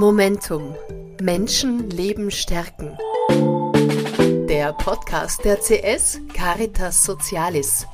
Momentum. Menschen Leben stärken. Der Podcast der CS Caritas Socialis.